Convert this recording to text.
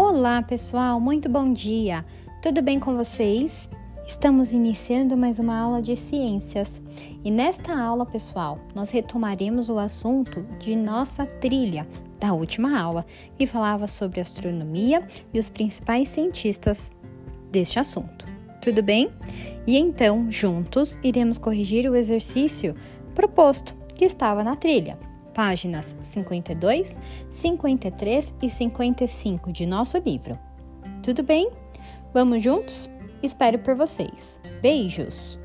Olá, pessoal, muito bom dia! Tudo bem com vocês? Estamos iniciando mais uma aula de ciências e nesta aula, pessoal, nós retomaremos o assunto de nossa trilha da última aula, que falava sobre astronomia e os principais cientistas deste assunto. Tudo bem? E então, juntos, iremos corrigir o exercício proposto que estava na trilha páginas 52, 53 e 55 de nosso livro. Tudo bem? Vamos juntos? Espero por vocês. Beijos!